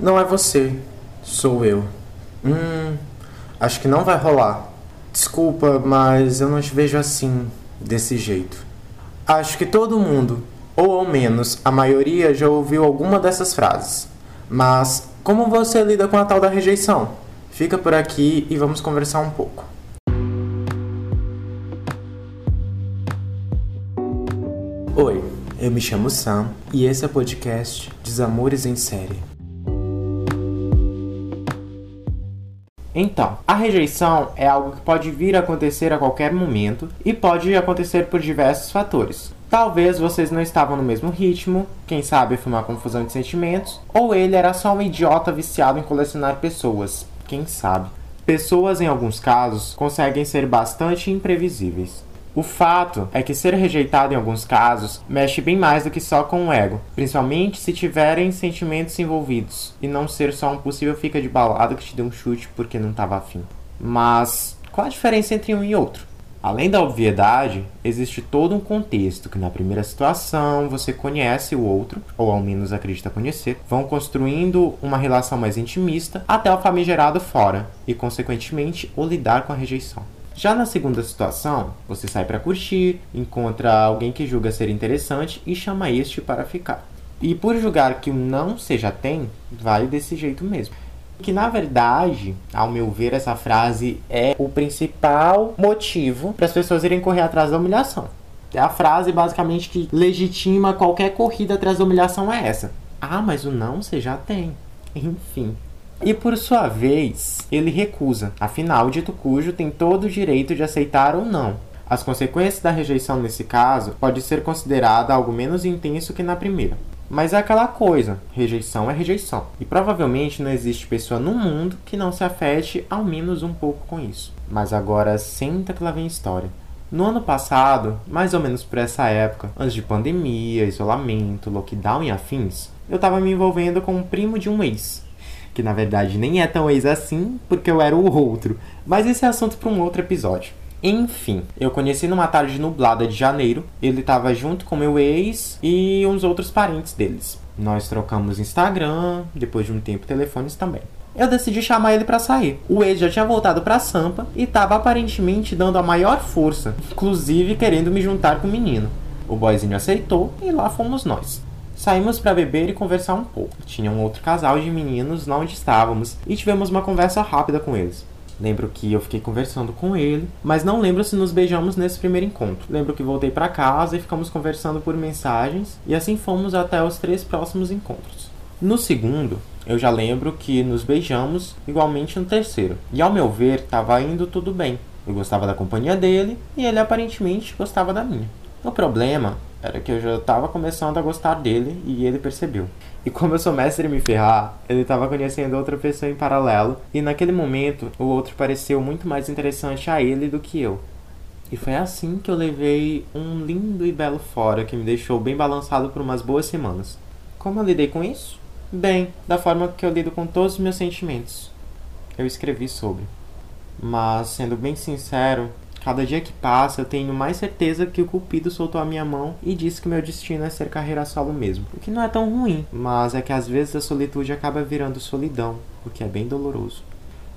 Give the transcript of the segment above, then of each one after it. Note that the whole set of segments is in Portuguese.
Não é você, sou eu. Hum, acho que não vai rolar. Desculpa, mas eu não te vejo assim, desse jeito. Acho que todo mundo, ou ao menos a maioria, já ouviu alguma dessas frases. Mas como você lida com a tal da rejeição? Fica por aqui e vamos conversar um pouco. Oi, eu me chamo Sam e esse é o podcast Desamores em Série. Então, a rejeição é algo que pode vir a acontecer a qualquer momento e pode acontecer por diversos fatores. Talvez vocês não estavam no mesmo ritmo, quem sabe foi uma confusão de sentimentos, ou ele era só um idiota viciado em colecionar pessoas, quem sabe. Pessoas, em alguns casos, conseguem ser bastante imprevisíveis. O fato é que ser rejeitado em alguns casos mexe bem mais do que só com o ego, principalmente se tiverem sentimentos envolvidos e não ser só um possível fica de balada que te deu um chute porque não estava afim. Mas qual a diferença entre um e outro? Além da obviedade, existe todo um contexto que na primeira situação você conhece o outro, ou ao menos acredita conhecer, vão construindo uma relação mais intimista até o famigerado fora e, consequentemente, o lidar com a rejeição. Já na segunda situação, você sai para curtir, encontra alguém que julga ser interessante e chama este para ficar. E por julgar que o não seja tem, vai desse jeito mesmo. Que na verdade, ao meu ver, essa frase é o principal motivo para as pessoas irem correr atrás da humilhação. É a frase basicamente que legitima qualquer corrida atrás da humilhação é essa. Ah, mas o não você já tem. Enfim, e por sua vez, ele recusa, afinal, dito cujo tem todo o direito de aceitar ou não. As consequências da rejeição nesse caso pode ser considerada algo menos intenso que na primeira. Mas é aquela coisa, rejeição é rejeição. E provavelmente não existe pessoa no mundo que não se afete ao menos um pouco com isso. Mas agora senta que lá vem história. No ano passado, mais ou menos por essa época, antes de pandemia, isolamento, lockdown e afins, eu estava me envolvendo com um primo de um ex, que na verdade nem é tão ex assim, porque eu era o outro. Mas esse é assunto para um outro episódio. Enfim, eu conheci numa tarde nublada de janeiro. Ele estava junto com meu ex e uns outros parentes deles. Nós trocamos Instagram, depois de um tempo telefones também. Eu decidi chamar ele para sair. O ex já tinha voltado para Sampa e estava aparentemente dando a maior força, inclusive querendo me juntar com o menino. O boyzinho aceitou e lá fomos nós. Saímos para beber e conversar um pouco. Tinha um outro casal de meninos lá onde estávamos e tivemos uma conversa rápida com eles. Lembro que eu fiquei conversando com ele, mas não lembro se nos beijamos nesse primeiro encontro. Lembro que voltei para casa e ficamos conversando por mensagens, e assim fomos até os três próximos encontros. No segundo, eu já lembro que nos beijamos igualmente no terceiro, e ao meu ver, estava indo tudo bem. Eu gostava da companhia dele e ele aparentemente gostava da minha. O problema era que eu já estava começando a gostar dele e ele percebeu. E como eu sou mestre em me ferrar, ele estava conhecendo outra pessoa em paralelo, e naquele momento o outro pareceu muito mais interessante a ele do que eu. E foi assim que eu levei um lindo e belo fora que me deixou bem balançado por umas boas semanas. Como eu lidei com isso? Bem, da forma que eu lido com todos os meus sentimentos. Eu escrevi sobre. Mas, sendo bem sincero, Cada dia que passa, eu tenho mais certeza que o Cupido soltou a minha mão e disse que meu destino é ser carreira solo mesmo. O que não é tão ruim, mas é que às vezes a solitude acaba virando solidão, o que é bem doloroso.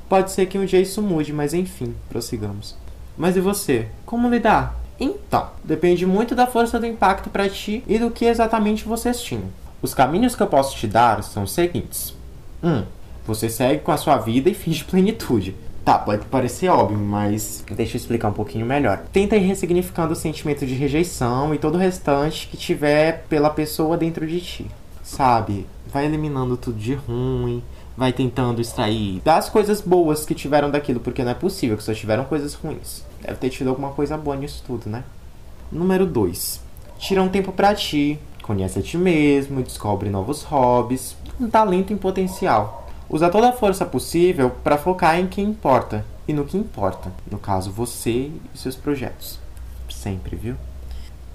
Pode ser que um dia isso mude, mas enfim, prossigamos. Mas e você? Como lidar? Então, depende muito da força do impacto para ti e do que exatamente você estima. Os caminhos que eu posso te dar são os seguintes: 1. Um, você segue com a sua vida e finge plenitude. Tá, pode parecer óbvio, mas deixa eu explicar um pouquinho melhor. Tenta ir ressignificando o sentimento de rejeição e todo o restante que tiver pela pessoa dentro de ti. Sabe? Vai eliminando tudo de ruim, vai tentando extrair das coisas boas que tiveram daquilo, porque não é possível que só tiveram coisas ruins. Deve ter tido alguma coisa boa nisso tudo, né? Número 2. Tira um tempo para ti, conhece a ti mesmo, descobre novos hobbies, um talento em potencial. Usa toda a força possível para focar em quem importa e no que importa, no caso você e seus projetos. Sempre, viu?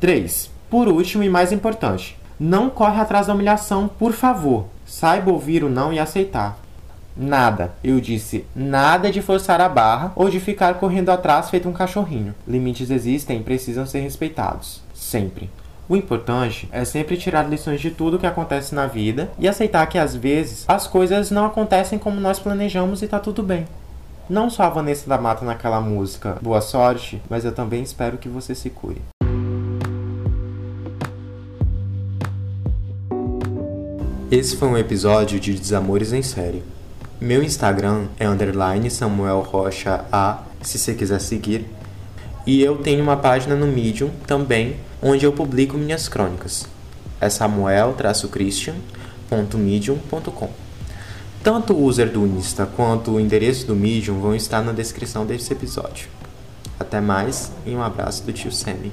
3. Por último e mais importante, não corre atrás da humilhação, por favor. Saiba ouvir o não e aceitar. Nada, eu disse, nada de forçar a barra ou de ficar correndo atrás feito um cachorrinho. Limites existem e precisam ser respeitados. Sempre. O importante é sempre tirar lições de tudo que acontece na vida e aceitar que às vezes as coisas não acontecem como nós planejamos e tá tudo bem. Não só a Vanessa da Mata naquela música Boa Sorte, mas eu também espero que você se cure. Esse foi um episódio de Desamores em Série. Meu Instagram é underline Samuel Rocha A, se você quiser seguir. E eu tenho uma página no Medium também, onde eu publico minhas crônicas. É samuel-christian.medium.com Tanto o user do Insta quanto o endereço do Medium vão estar na descrição desse episódio. Até mais e um abraço do tio Sammy.